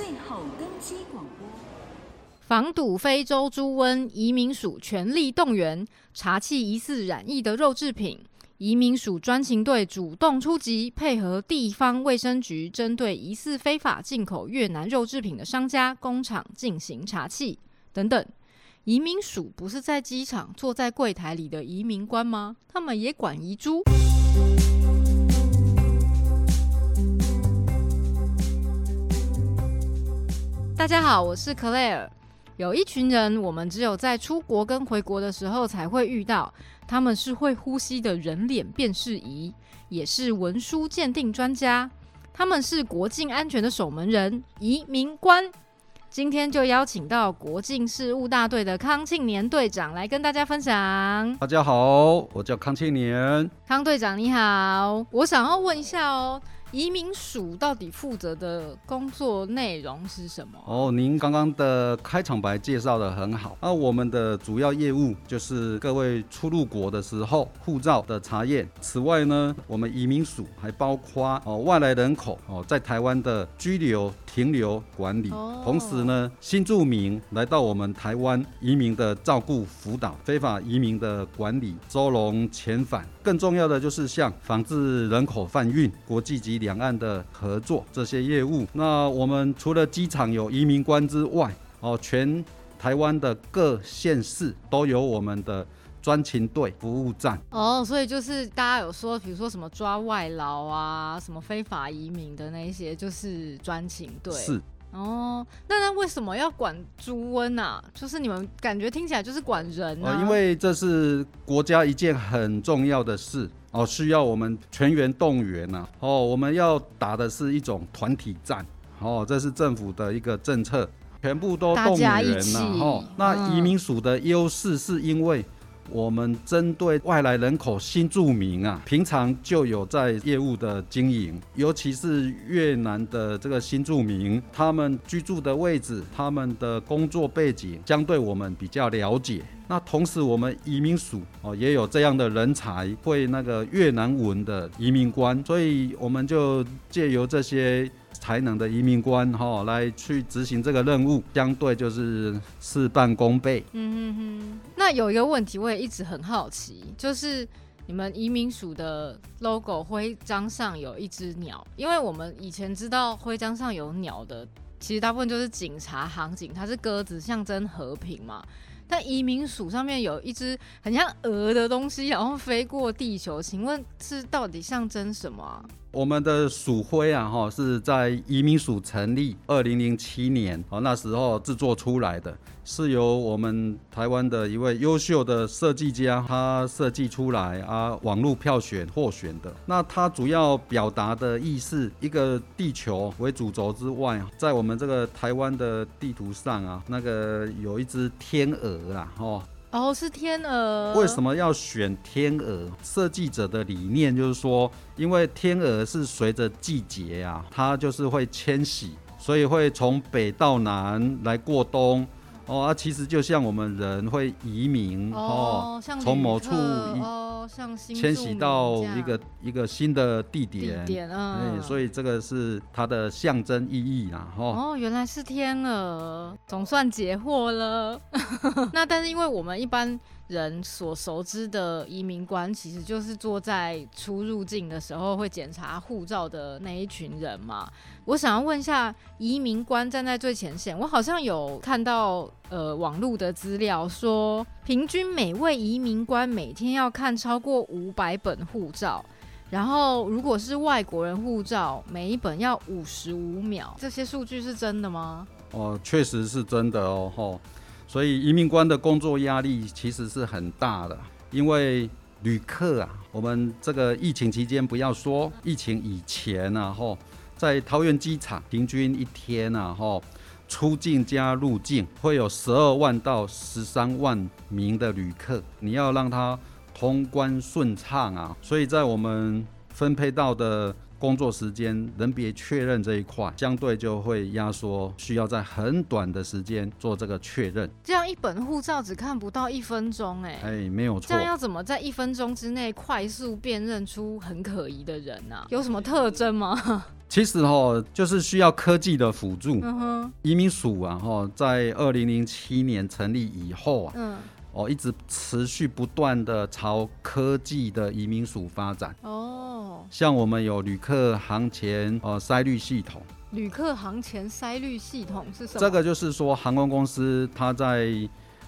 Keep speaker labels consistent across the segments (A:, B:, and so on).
A: 最后登机广播。
B: 防堵非洲猪瘟，移民署全力动员查缉疑似染疫的肉制品。移民署专勤队主动出击，配合地方卫生局，针对疑似非法进口越南肉制品的商家、工厂进行查缉等等。移民署不是在机场坐在柜台里的移民官吗？他们也管移猪。大家好，我是 Claire。有一群人，我们只有在出国跟回国的时候才会遇到。他们是会呼吸的人脸辨识仪，也是文书鉴定专家。他们是国境安全的守门人——移民官。今天就邀请到国境事务大队的康庆年队长来跟大家分享。
C: 大家好，我叫康庆年。
B: 康队长你好，我想要问一下哦。移民署到底负责的工作内容是什么？
C: 哦，您刚刚的开场白介绍的很好。那我们的主要业务就是各位出入国的时候护照的查验。此外呢，我们移民署还包括哦外来人口哦在台湾的居留、停留管理。哦。同时呢，新住民来到我们台湾移民的照顾辅导，非法移民的管理、收容遣返。更重要的就是像防治人口贩运、国际级两岸的合作这些业务。那我们除了机场有移民官之外，哦，全台湾的各县市都有我们的专勤队服务站。
B: 哦，所以就是大家有说，比如说什么抓外劳啊，什么非法移民的那些，就是专勤队。
C: 是。
B: 哦，那那为什么要管猪瘟啊？就是你们感觉听起来就是管人啊？
C: 哦，因为这是国家一件很重要的事哦，需要我们全员动员呐。哦，我们要打的是一种团体战。哦，这是政府的一个政策，全部都动员了。哦，那移民署的优势是因为。我们针对外来人口新住民啊，平常就有在业务的经营，尤其是越南的这个新住民，他们居住的位置、他们的工作背景，相对我们比较了解。那同时，我们移民署哦也有这样的人才，会那个越南文的移民官，所以我们就借由这些。才能的移民官哈、哦、来去执行这个任务，相对就是事半功倍。
B: 嗯哼哼。那有一个问题，我也一直很好奇，就是你们移民署的 logo 徽章上有一只鸟，因为我们以前知道徽章上有鸟的，其实大部分就是警察、航警，它是鸽子，象征和平嘛。但移民署上面有一只很像鹅的东西，然后飞过地球，请问是到底象征什么？
C: 我们的署徽啊，哈，是在移民署成立二零零七年，哦，那时候制作出来的，是由我们台湾的一位优秀的设计家他设计出来啊，网络票选获选的。那它主要表达的意思，一个地球为主轴之外，在我们这个台湾的地图上啊，那个有一只天鹅啊，哦。
B: 哦，是天鹅。
C: 为什么要选天鹅？设计者的理念就是说，因为天鹅是随着季节啊，它就是会迁徙，所以会从北到南来过冬。哦，啊，其实就像我们人会移民哦，从某处
B: 哦，像
C: 迁徙到一个一个新的地点，
B: 地点啊，
C: 哎，所以这个是它的象征意义啦，
B: 哦，原来是天鹅，总算解惑了。那但是因为我们一般。人所熟知的移民官，其实就是坐在出入境的时候会检查护照的那一群人嘛。我想要问一下，移民官站在最前线，我好像有看到呃网络的资料说，平均每位移民官每天要看超过五百本护照，然后如果是外国人护照，每一本要五十五秒。这些数据是真的吗？
C: 哦，确实是真的哦，吼。所以移民官的工作压力其实是很大的，因为旅客啊，我们这个疫情期间不要说疫情以前啊，吼，在桃园机场平均一天啊，吼，出境加入境会有十二万到十三万名的旅客，你要让他通关顺畅啊，所以在我们分配到的工作时间人别确认这一块，相对就会压缩，需要在很短的时间做这个确认。
B: 这样一本护照只看不到一分钟，哎，
C: 哎，没有错。
B: 这样要怎么在一分钟之内快速辨认出很可疑的人呢、啊？有什么特征吗？
C: 其实哈，就是需要科技的辅助。
B: 嗯哼，
C: 移民署啊，哈，在二零零七年成立以后啊，
B: 嗯。
C: 哦，一直持续不断的朝科技的移民署发展。
B: 哦，
C: 像我们有旅客航前呃筛滤系统。
B: 旅客航前筛滤系统是什么？
C: 这个就是说，航空公司它在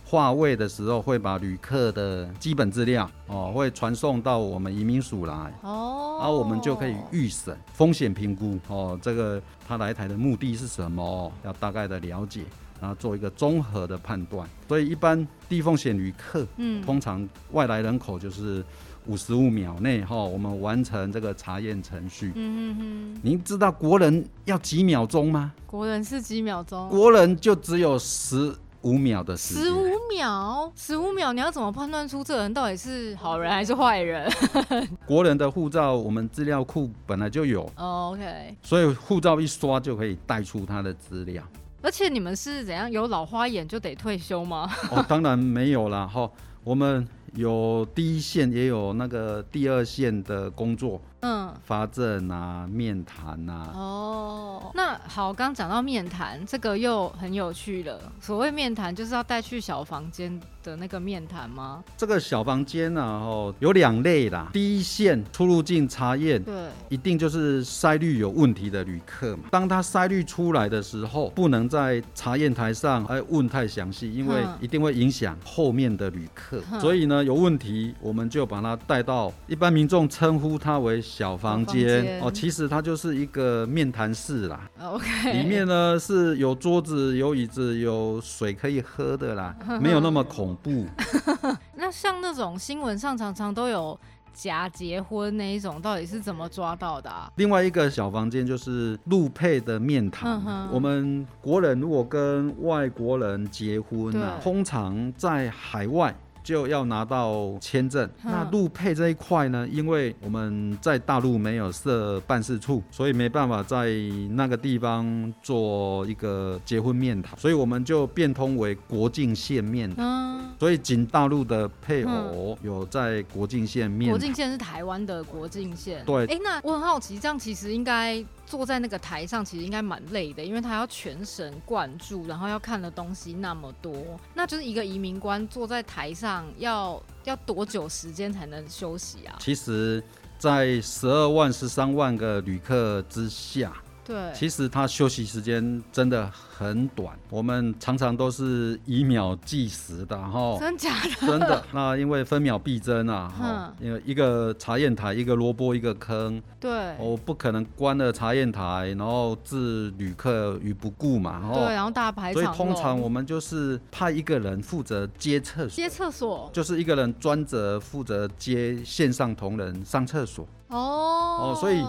C: 划位的时候，会把旅客的基本资料哦，会传送到我们移民署来。
B: 哦，
C: 然后我们就可以预审风险评估。哦，这个他来台的目的是什么？要大概的了解。然后做一个综合的判断，所以一般低风险旅客，嗯，通常外来人口就是五十五秒内哈，我们完成这个查验程序。
B: 嗯嗯嗯，
C: 您知道国人要几秒钟吗？
B: 国人是几秒钟？
C: 国人就只有十五秒的时间。
B: 十五秒，十五秒，你要怎么判断出这人到底是好人还是坏人？
C: 国人的护照我们资料库本来就有。
B: 哦，OK。
C: 所以护照一刷就可以带出他的资料。
B: 而且你们是怎样有老花眼就得退休吗？
C: 哦，当然没有啦。哈，我们有第一线，也有那个第二线的工作。嗯，发证啊，面谈啊。
B: 哦，那好，刚讲到面谈，这个又很有趣了。所谓面谈，就是要带去小房间的那个面谈吗？
C: 这个小房间呢，哦，有两类啦。第一线出入境查验，
B: 对，
C: 一定就是筛滤有问题的旅客嘛。当他筛滤出来的时候，不能在查验台上哎问太详细，因为一定会影响后面的旅客。所以呢，有问题我们就把他带到一般民众称呼他为。小房间哦，其实它就是一个面谈室啦。
B: OK，
C: 里面呢是有桌子、有椅子、有水可以喝的啦，没有那么恐怖。
B: 那像那种新闻上常常都有假结婚那一种，到底是怎么抓到的啊？
C: 另外一个小房间就是陆配的面谈。我们国人如果跟外国人结婚啊，通常在海外。就要拿到签证。那陆配这一块呢？因为我们在大陆没有设办事处，所以没办法在那个地方做一个结婚面谈，所以我们就变通为国境线面谈。嗯，所以仅大陆的配偶有在国境线面谈。
B: 国境线是台湾的国境线。
C: 对。
B: 哎，那我很好奇，这样其实应该。坐在那个台上其实应该蛮累的，因为他要全神贯注，然后要看的东西那么多，那就是一个移民官坐在台上要要多久时间才能休息啊？
C: 其实，在十二万、十三万个旅客之下。
B: 对，
C: 其实他休息时间真的很短，我们常常都是以秒计时的哈。
B: 真假的？
C: 真的。那因为分秒必争啊，哈，因为一个查验台，一个萝卜一个坑。
B: 对。
C: 我不可能关了查验台，然后置旅客于不顾嘛。
B: 对，然后大排场。
C: 所以通常我们就是派一个人负责接厕所。
B: 接厕所。
C: 就是一个人专责负责接线上同仁上厕所。
B: 哦。
C: 哦，所以。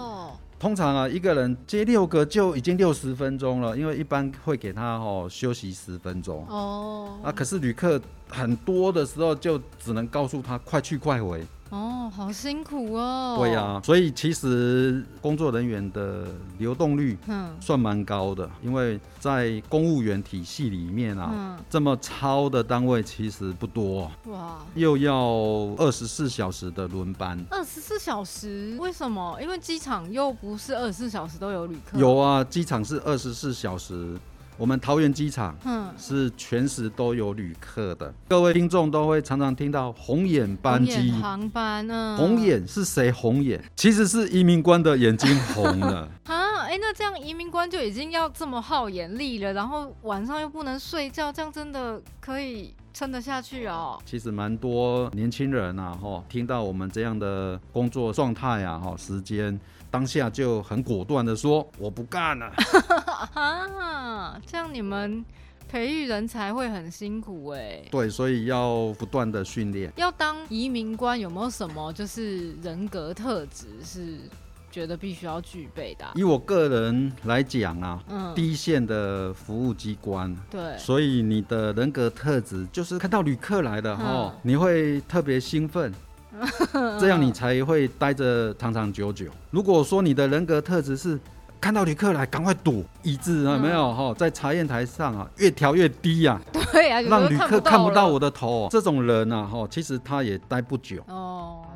C: 通常啊，一个人接六个就已经六十分钟了，因为一般会给他哦休息十分钟。哦，啊，可是旅客很多的时候，就只能告诉他快去快回。
B: 哦，好辛苦哦。
C: 对呀、啊，所以其实工作人员的流动率嗯算蛮高的，因为在公务员体系里面啊，嗯、这么超的单位其实不多。哇，又要二十四小时的轮班。
B: 二十四小时？为什么？因为机场又不是二十四小时都有旅客。
C: 有啊，机场是二十四小时。我们桃园机场嗯是全时都有旅客的，嗯、各位听众都会常常听到红眼班机、
B: 航班呢。
C: 红眼是谁红眼？其实是移民官的眼睛红了。
B: 啊，哎，那这样移民官就已经要这么耗眼力了，然后晚上又不能睡觉，这样真的可以撑得下去哦？
C: 其实蛮多年轻人啊，哈，听到我们这样的工作状态啊，哈，时间。当下就很果断的说：“我不干了。”
B: 啊，这样你们培育人才会很辛苦哎。
C: 对，所以要不断的训练。
B: 要当移民官有没有什么就是人格特质是觉得必须要具备的啊？
C: 以我个人来讲啊，嗯，第一线的服务机关，
B: 对，
C: 所以你的人格特质就是看到旅客来的哈，嗯，你会特别兴奋。这样你才会待着长长久久。如果说你的人格特质是看到旅客来赶快躲，一致啊没有？哈，在查验台上啊越调越低呀，
B: 对呀，
C: 让旅客看不到我的头，这种人啊哈，其实他也待不久。
B: 哦。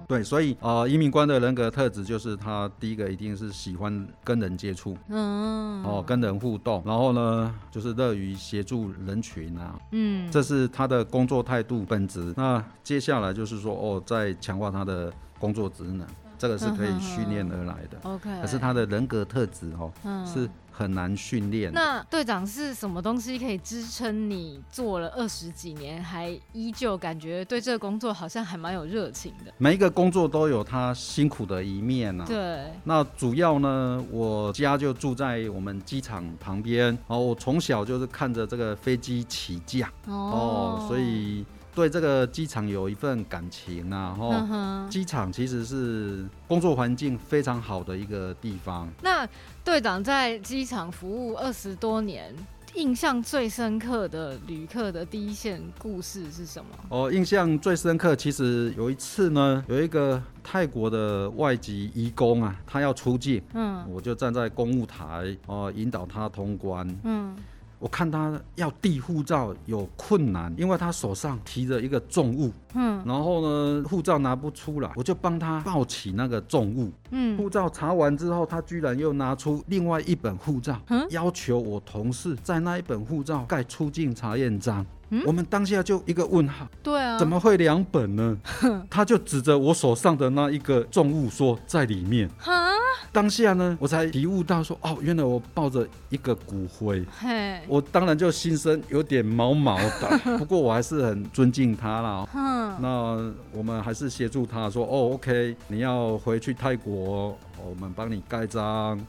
C: 对，所以呃，移民官的人格特质就是他第一个一定是喜欢跟人接触，嗯，哦，跟人互动，然后呢，就是乐于协助人群啊，嗯，这是他的工作态度本质。那接下来就是说，哦，在强化他的工作职能，这个是可以训练而来的。OK，可是他的人格特质哦，嗯，是。很难训练。
B: 那队长是什么东西可以支撑你做了二十几年，还依旧感觉对这个工作好像还蛮有热情的？
C: 每一个工作都有他辛苦的一面呢、啊。
B: 对。
C: 那主要呢，我家就住在我们机场旁边，然后我从小就是看着这个飞机起降哦，哦，所以。对这个机场有一份感情啊，然后机场其实是工作环境非常好的一个地方。
B: 那队长在机场服务二十多年，印象最深刻的旅客的第一线故事是什么？
C: 哦，印象最深刻，其实有一次呢，有一个泰国的外籍移工啊，他要出境，嗯，我就站在公务台哦，引导他通关，嗯。我看他要递护照有困难，因为他手上提着一个重物，嗯，然后呢，护照拿不出来，我就帮他抱起那个重物，嗯，护照查完之后，他居然又拿出另外一本护照，嗯，要求我同事在那一本护照盖出境查验章。嗯、我们当下就一个问号，
B: 对啊，
C: 怎么会两本呢？他就指着我手上的那一个重物说在里面。哈，当下呢，我才体悟到说，哦，原来我抱着一个骨灰。嘿，我当然就心生有点毛毛的，不过我还是很尊敬他啦。嗯，那我们还是协助他说，哦，OK，你要回去泰国，我们帮你盖章。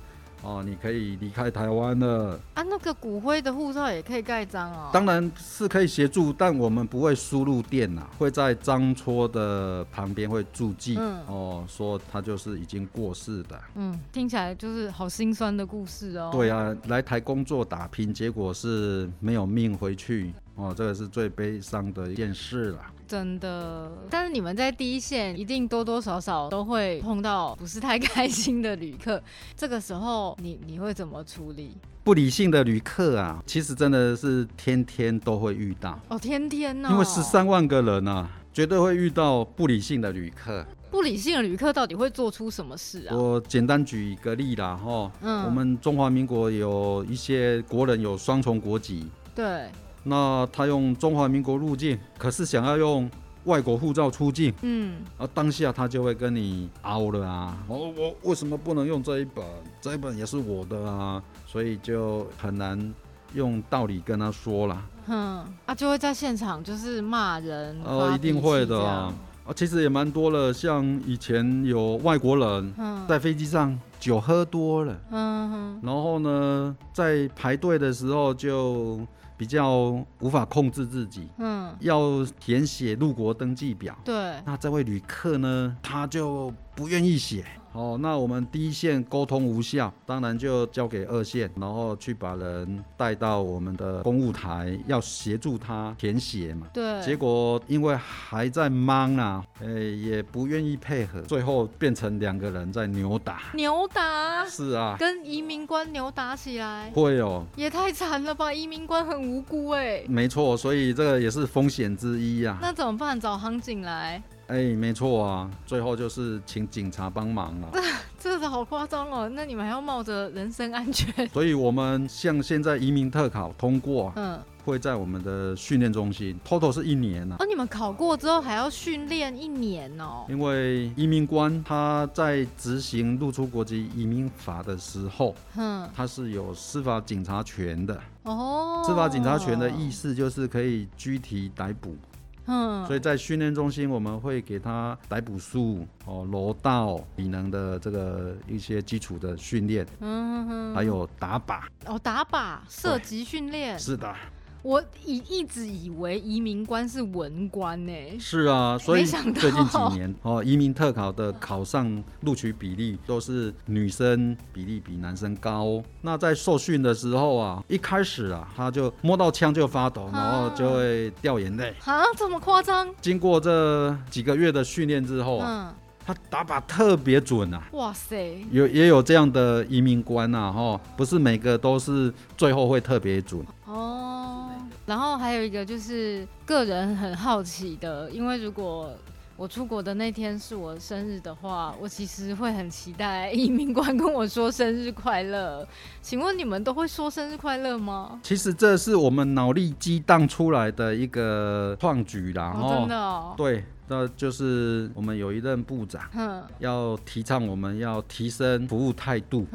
C: 哦，你可以离开台湾了
B: 啊！那个骨灰的护照也可以盖章哦。
C: 当然是可以协助，但我们不会输入电呐，会在章戳的旁边会注记、嗯、哦，说他就是已经过世的。
B: 嗯，听起来就是好心酸的故事哦。
C: 对啊，来台工作打拼，结果是没有命回去哦，这个是最悲伤的一件事了。
B: 真的，但是你们在第一线一定多多少少都会碰到不是太开心的旅客，这个时候你你会怎么处理？
C: 不理性的旅客啊，其实真的是天天都会遇到
B: 哦，天天呢、哦，
C: 因为十三万个人啊，绝对会遇到不理性的旅客。
B: 不理性的旅客到底会做出什么事啊？
C: 我简单举一个例啦，哈，嗯，我们中华民国有一些国人有双重国籍，
B: 对。
C: 那他用中华民国入境，可是想要用外国护照出境，嗯，而当下他就会跟你拗了啊，我我为什么不能用这一本？这一本也是我的啊，所以就很难用道理跟他说了。
B: 嗯，啊，就会在现场就是骂人。
C: 哦，一定会的啊，啊，其实也蛮多了，像以前有外国人在飞机上酒喝多了，嗯哼，然后呢，在排队的时候就。比较无法控制自己，嗯，要填写入国登记表，
B: 对，
C: 那这位旅客呢，他就不愿意写。哦，那我们第一线沟通无效，当然就交给二线，然后去把人带到我们的公务台，要协助他填写嘛。
B: 对。
C: 结果因为还在忙啊，哎、欸，也不愿意配合，最后变成两个人在扭打。
B: 扭打？
C: 是啊。
B: 跟移民官扭打起来？
C: 会哦。
B: 也太惨了吧！移民官很无辜哎、欸。
C: 没错，所以这个也是风险之一啊。
B: 那怎么办？找航警来？
C: 哎、欸，没错啊，最后就是请警察帮忙了。
B: 这这个好夸张哦！那你们还要冒着人身安全？
C: 所以我们像现在移民特考通过，嗯，会在我们的训练中心，total 是一年呢、啊。
B: 哦，你们考过之后还要训练一年哦？
C: 因为移民官他在执行入出国籍移民法的时候，嗯，他是有司法警察权的。哦，司法警察权的意思就是可以拘提逮捕。嗯，所以在训练中心，我们会给他逮捕术、哦、柔道、体能的这个一些基础的训练，嗯哼，还有打靶，
B: 哦，打靶射击训练，
C: 是的，
B: 我以一直以为移民官是文官呢。
C: 是啊，所以最近几年哦，移民特考的考上录取比例都是女生比例比男生高。那在受训的时候啊，一开始啊，他就摸到枪就发抖，然后就会掉眼泪。
B: 啊，这么夸张？
C: 经过这几个月的训练之后啊。嗯他打靶特别准啊！
B: 哇塞，
C: 有也有这样的移民官呐，哈，不是每个都是最后会特别准
B: 哦。然后还有一个就是个人很好奇的，因为如果我出国的那天是我生日的话，我其实会很期待移民官跟我说生日快乐。请问你们都会说生日快乐吗？
C: 其实这是我们脑力激荡出来的一个创举啦，
B: 哦，真的哦，
C: 对。那就是我们有一任部长，要提倡我们要提升服务态度。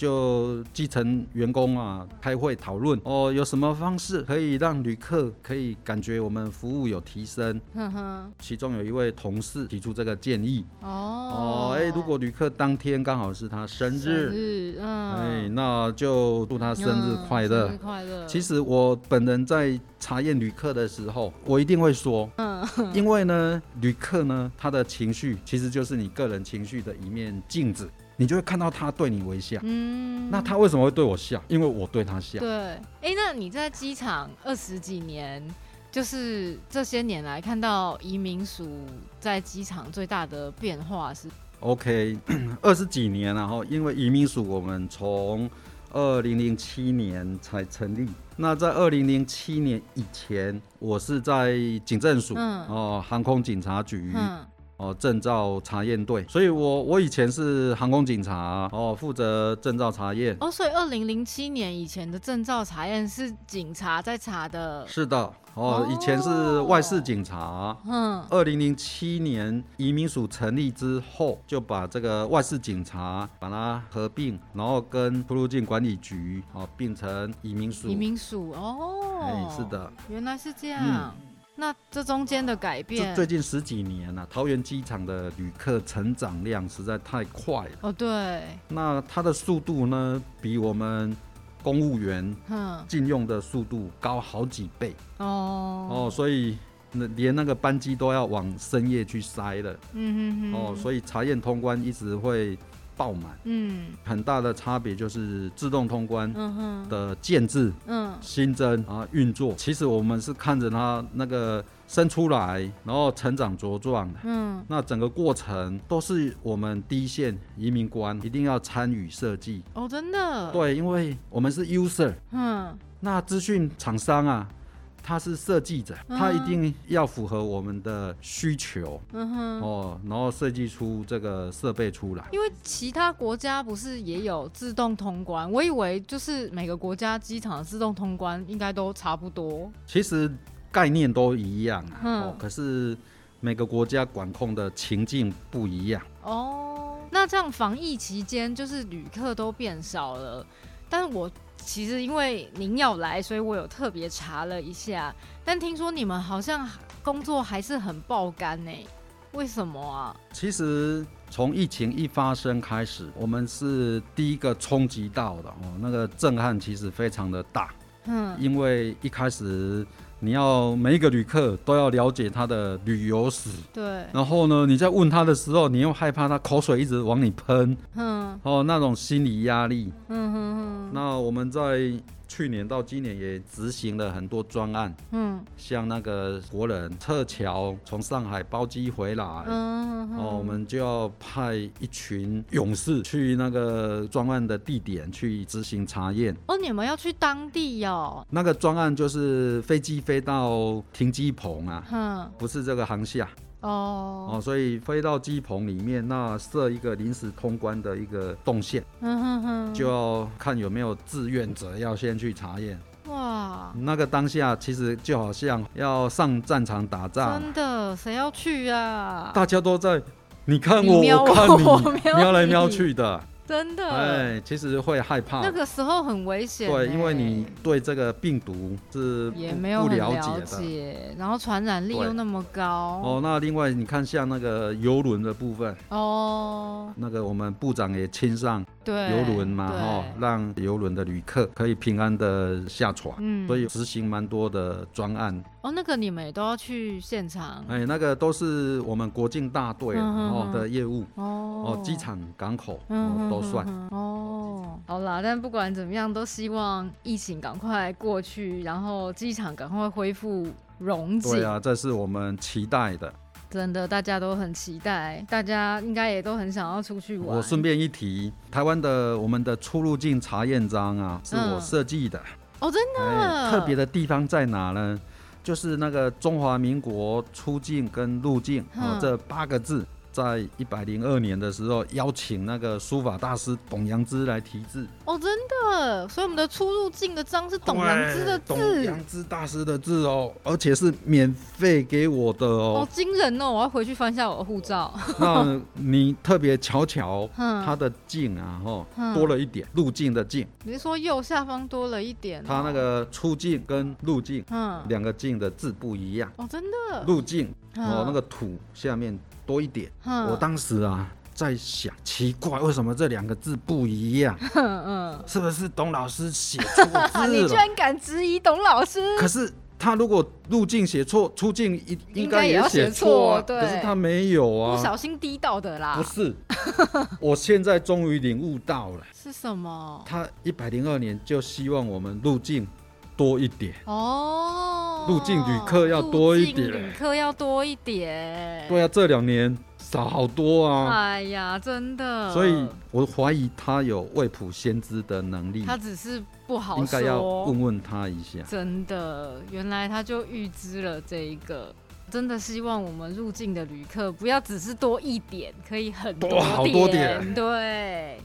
C: 就基层员工啊，开会讨论哦，有什么方式可以让旅客可以感觉我们服务有提升？呵呵，其中有一位同事提出这个建议哦哦，哎、欸，如果旅客当天刚好是他生日，生日嗯，哎、欸，那就祝他生日快乐，嗯，生日快乐。其实我本人在查验旅客的时候，我一定会说，嗯，因为呢，旅客呢，他的情绪其实就是你个人情绪的一面镜子。你就会看到他对你微笑，嗯，那他为什么会对我笑？因为我对他笑。
B: 对，哎、欸，那你在机场二十几年，就是这些年来看到移民署在机场最大的变化是
C: ？OK，二十几年然后，因为移民署我们从二零零七年才成立，那在二零零七年以前，我是在警政署，嗯，哦，航空警察局。嗯哦，证照查验队，所以我我以前是航空警察哦，负责证照查验。
B: 哦，所以二零零七年以前的证照查验是警察在查的。
C: 是的，哦，哦以前是外事警察。嗯。二零零七年移民署成立之后，就把这个外事警察把它合并，然后跟出入境管理局哦并成移民署。
B: 移民署哦。
C: 哎，是的。
B: 原来是这样。嗯那这中间的改变，
C: 最近十几年啊，桃园机场的旅客成长量实在太快了。
B: 哦，对。
C: 那它的速度呢，比我们公务员禁用的速度高好几倍。哦。哦，所以那连那个班机都要往深夜去塞了。嗯哼哼。哦，所以查验通关一直会。爆满，嗯，很大的差别就是自动通关的建制、嗯，新增啊运作，其实我们是看着它那个生出来，然后成长茁壮的，嗯，那整个过程都是我们第一线移民官一定要参与设计。
B: 哦，真的？
C: 对，因为我们是 user，嗯，那资讯厂商啊。他是设计者，他一定要符合我们的需求，嗯哼，哦，然后设计出这个设备出来。
B: 因为其他国家不是也有自动通关？我以为就是每个国家机场的自动通关应该都差不多。
C: 其实概念都一样啊，哦，可是每个国家管控的情境不一样。
B: 哦，那这样防疫期间就是旅客都变少了，但是我。其实因为您要来，所以我有特别查了一下。但听说你们好像工作还是很爆肝呢？为什么啊？
C: 其实从疫情一发生开始，我们是第一个冲击到的哦，那个震撼其实非常的大。嗯，因为一开始。你要每一个旅客都要了解他的旅游史，
B: 对。
C: 然后呢，你在问他的时候，你又害怕他口水一直往你喷，嗯，哦，那种心理压力，嗯哼哼。那我们在。去年到今年也执行了很多专案，嗯，像那个国人撤侨从上海包机回来，嗯，哦，我们就要派一群勇士去那个专案的地点去执行查验。
B: 哦，你们要去当地哦？
C: 那个专案就是飞机飞到停机棚啊，嗯，不是这个航厦。哦哦，所以飞到机棚里面，那设一个临时通关的一个动线，嗯哼哼，就要看有没有志愿者要先去查验。哇，那个当下其实就好像要上战场打仗，
B: 真的，谁要去啊？
C: 大家都在，你看我，我，我看你，瞄来瞄去的。
B: 真的，
C: 哎，其实会害怕。
B: 那个时候很危险，
C: 对，因为你对这个病毒是
B: 也没有了解，然后传染力又那么高。
C: 哦，那另外你看，像那个游轮的部分，哦，那个我们部长也亲上，邮轮嘛，哦，让游轮的旅客可以平安的下船，嗯，所以执行蛮多的专案。
B: 哦，那个你们也都要去现场？
C: 哎，那个都是我们国境大队哦的业务哦，哦，机场港口哦都算
B: 哦。好啦，但不管怎么样，都希望疫情赶快过去，然后机场赶快恢复荣景。
C: 对啊，这是我们期待的。
B: 真的，大家都很期待，大家应该也都很想要出去玩。
C: 我顺便一提，台湾的我们的出入境查验章啊，是我设计的。
B: 嗯、哦，真的。
C: 哎、特别的地方在哪呢？就是那个中华民国出境跟入境、嗯、哦，这八个字。在一百零二年的时候，邀请那个书法大师董阳之来题字。
B: 哦，真的，所以我们的出入境的章是董阳之的字。
C: 董阳之大师的字哦，而且是免费给我的哦。
B: 好惊人哦！我要回去翻一下我的护照。
C: 那你特别瞧瞧，它的境啊，哦，多了一点入境的境。
B: 你是说右下方多了一点？
C: 它那个出境跟入境，嗯，两个境的字不一样。
B: 哦，真的。
C: 入境哦，那个土下面。多一点，我当时啊在想，奇怪，为什么这两个字不一样？嗯，是不是董老师写错字？
B: 你居然敢质疑董老师？
C: 可是他如果入境写错，出境应应该也写错，对。可是他没有啊，
B: 不小心滴到的啦。
C: 不是，我现在终于领悟到了，
B: 是什么？
C: 他一百零二年就希望我们入境多一点哦。入境旅客要多一点，
B: 旅客要多一点。
C: 对啊，这两年少好多啊！
B: 哎呀，真的。
C: 所以我怀疑他有未卜先知的能力。
B: 他只是不好说，
C: 应该要问问他一下。
B: 真的，原来他就预知了这一个。真的希望我们入境的旅客不要只是多一点，可以很多点。多好多点。对。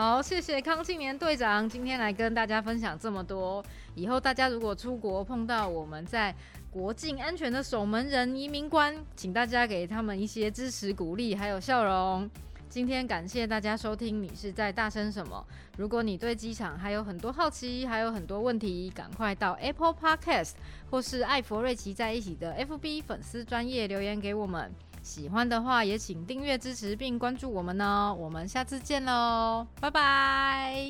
B: 好，谢谢康庆年队长今天来跟大家分享这么多。以后大家如果出国碰到我们在国境安全的守门人移民官，请大家给他们一些支持、鼓励，还有笑容。今天感谢大家收听，你是在大声什么？如果你对机场还有很多好奇，还有很多问题，赶快到 Apple Podcast 或是艾佛瑞奇在一起的 FB 粉丝专业留言给我们。喜欢的话也请订阅支持并关注我们哦。我们下次见喽，拜拜。